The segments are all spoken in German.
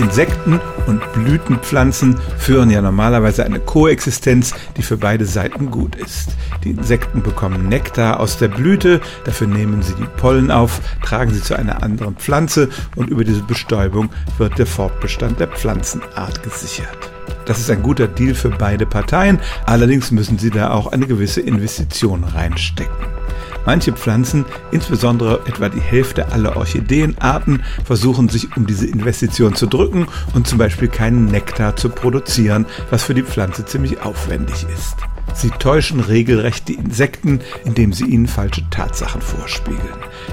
Insekten und Blütenpflanzen führen ja normalerweise eine Koexistenz, die für beide Seiten gut ist. Die Insekten bekommen Nektar aus der Blüte, dafür nehmen sie die Pollen auf, tragen sie zu einer anderen Pflanze und über diese Bestäubung wird der Fortbestand der Pflanzenart gesichert. Das ist ein guter Deal für beide Parteien, allerdings müssen sie da auch eine gewisse Investition reinstecken. Manche Pflanzen, insbesondere etwa die Hälfte aller Orchideenarten, versuchen sich um diese Investition zu drücken und zum Beispiel keinen Nektar zu produzieren, was für die Pflanze ziemlich aufwendig ist. Sie täuschen regelrecht die Insekten, indem sie ihnen falsche Tatsachen vorspiegeln.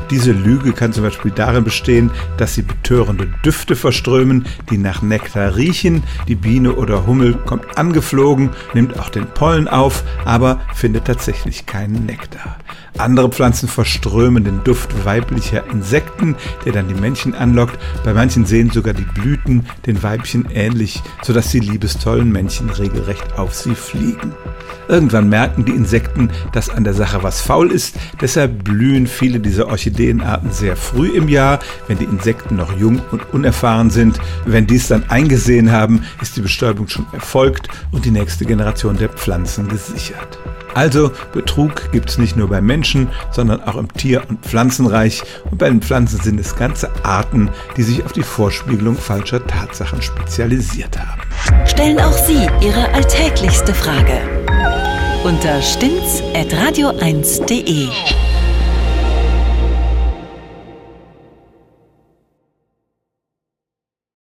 Diese Lüge kann zum Beispiel darin bestehen, dass sie betörende Düfte verströmen, die nach Nektar riechen. Die Biene oder Hummel kommt angeflogen, nimmt auch den Pollen auf, aber findet tatsächlich keinen Nektar. Andere Pflanzen verströmen den Duft weiblicher Insekten, der dann die Männchen anlockt. Bei manchen sehen sogar die Blüten den Weibchen ähnlich, sodass die liebestollen Männchen regelrecht auf sie fliegen. Irgendwann merken die Insekten, dass an der Sache was faul ist. Deshalb blühen viele dieser Orchideenarten sehr früh im Jahr, wenn die Insekten noch jung und unerfahren sind. Wenn dies dann eingesehen haben, ist die Bestäubung schon erfolgt und die nächste Generation der Pflanzen gesichert. Also Betrug gibt es nicht nur bei Sondern auch im Tier- und Pflanzenreich. Und bei den Pflanzen sind es ganze Arten, die sich auf die Vorspiegelung falscher Tatsachen spezialisiert haben. Stellen auch Sie Ihre alltäglichste Frage unter stimmtz.radio1.de.